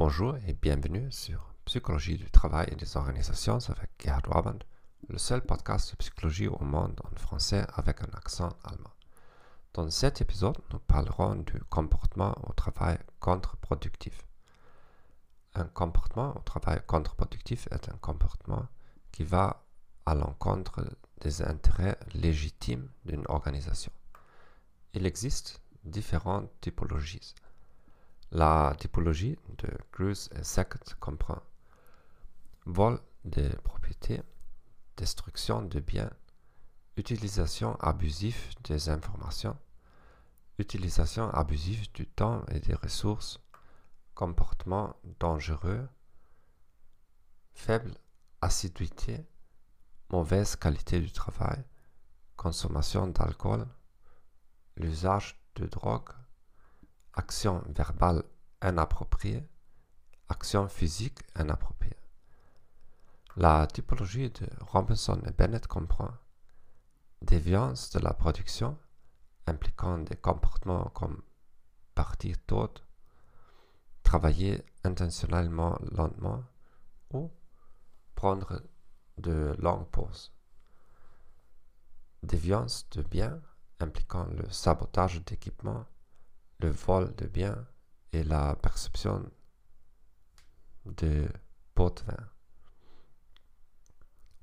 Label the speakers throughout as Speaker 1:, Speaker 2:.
Speaker 1: Bonjour et bienvenue sur Psychologie du travail et des organisations avec Gerhard Waband, le seul podcast de psychologie au monde en français avec un accent allemand. Dans cet épisode, nous parlerons du comportement au travail contre-productif. Un comportement au travail contre-productif est un comportement qui va à l'encontre des intérêts légitimes d'une organisation. Il existe différentes typologies. La typologie de et Sackett comprend vol de propriétés, destruction de biens, utilisation abusive des informations, utilisation abusive du temps et des ressources, comportement dangereux, faible assiduité, mauvaise qualité du travail, consommation d'alcool, l'usage de drogue, action verbale inappropriée, action physique inappropriée. La typologie de Robinson et Bennett comprend déviance de la production impliquant des comportements comme partir tôt, travailler intentionnellement lentement ou prendre de longues pauses. Déviance de biens impliquant le sabotage d'équipements, le vol de biens et la perception de pots de vin.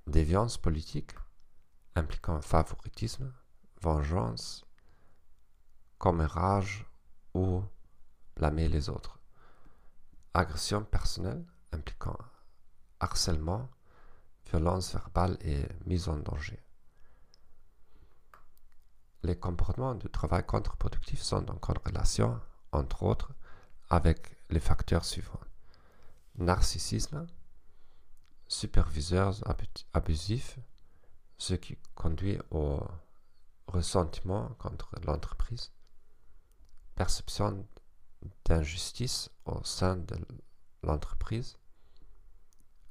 Speaker 1: Déviance politique impliquant favoritisme, vengeance, commérage ou blâmer les autres. Agression personnelle impliquant harcèlement, violence verbale et mise en danger. Les comportements de travail contre-productif sont en corrélation, entre autres, avec les facteurs suivants. Narcissisme, superviseurs abusifs, ce qui conduit au ressentiment contre l'entreprise, perception d'injustice au sein de l'entreprise,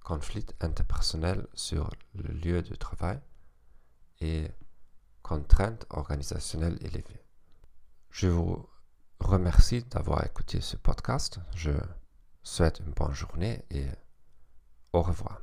Speaker 1: conflit interpersonnel sur le lieu de travail et contraintes organisationnelles élevées. Je vous remercie d'avoir écouté ce podcast. Je souhaite une bonne journée et au revoir.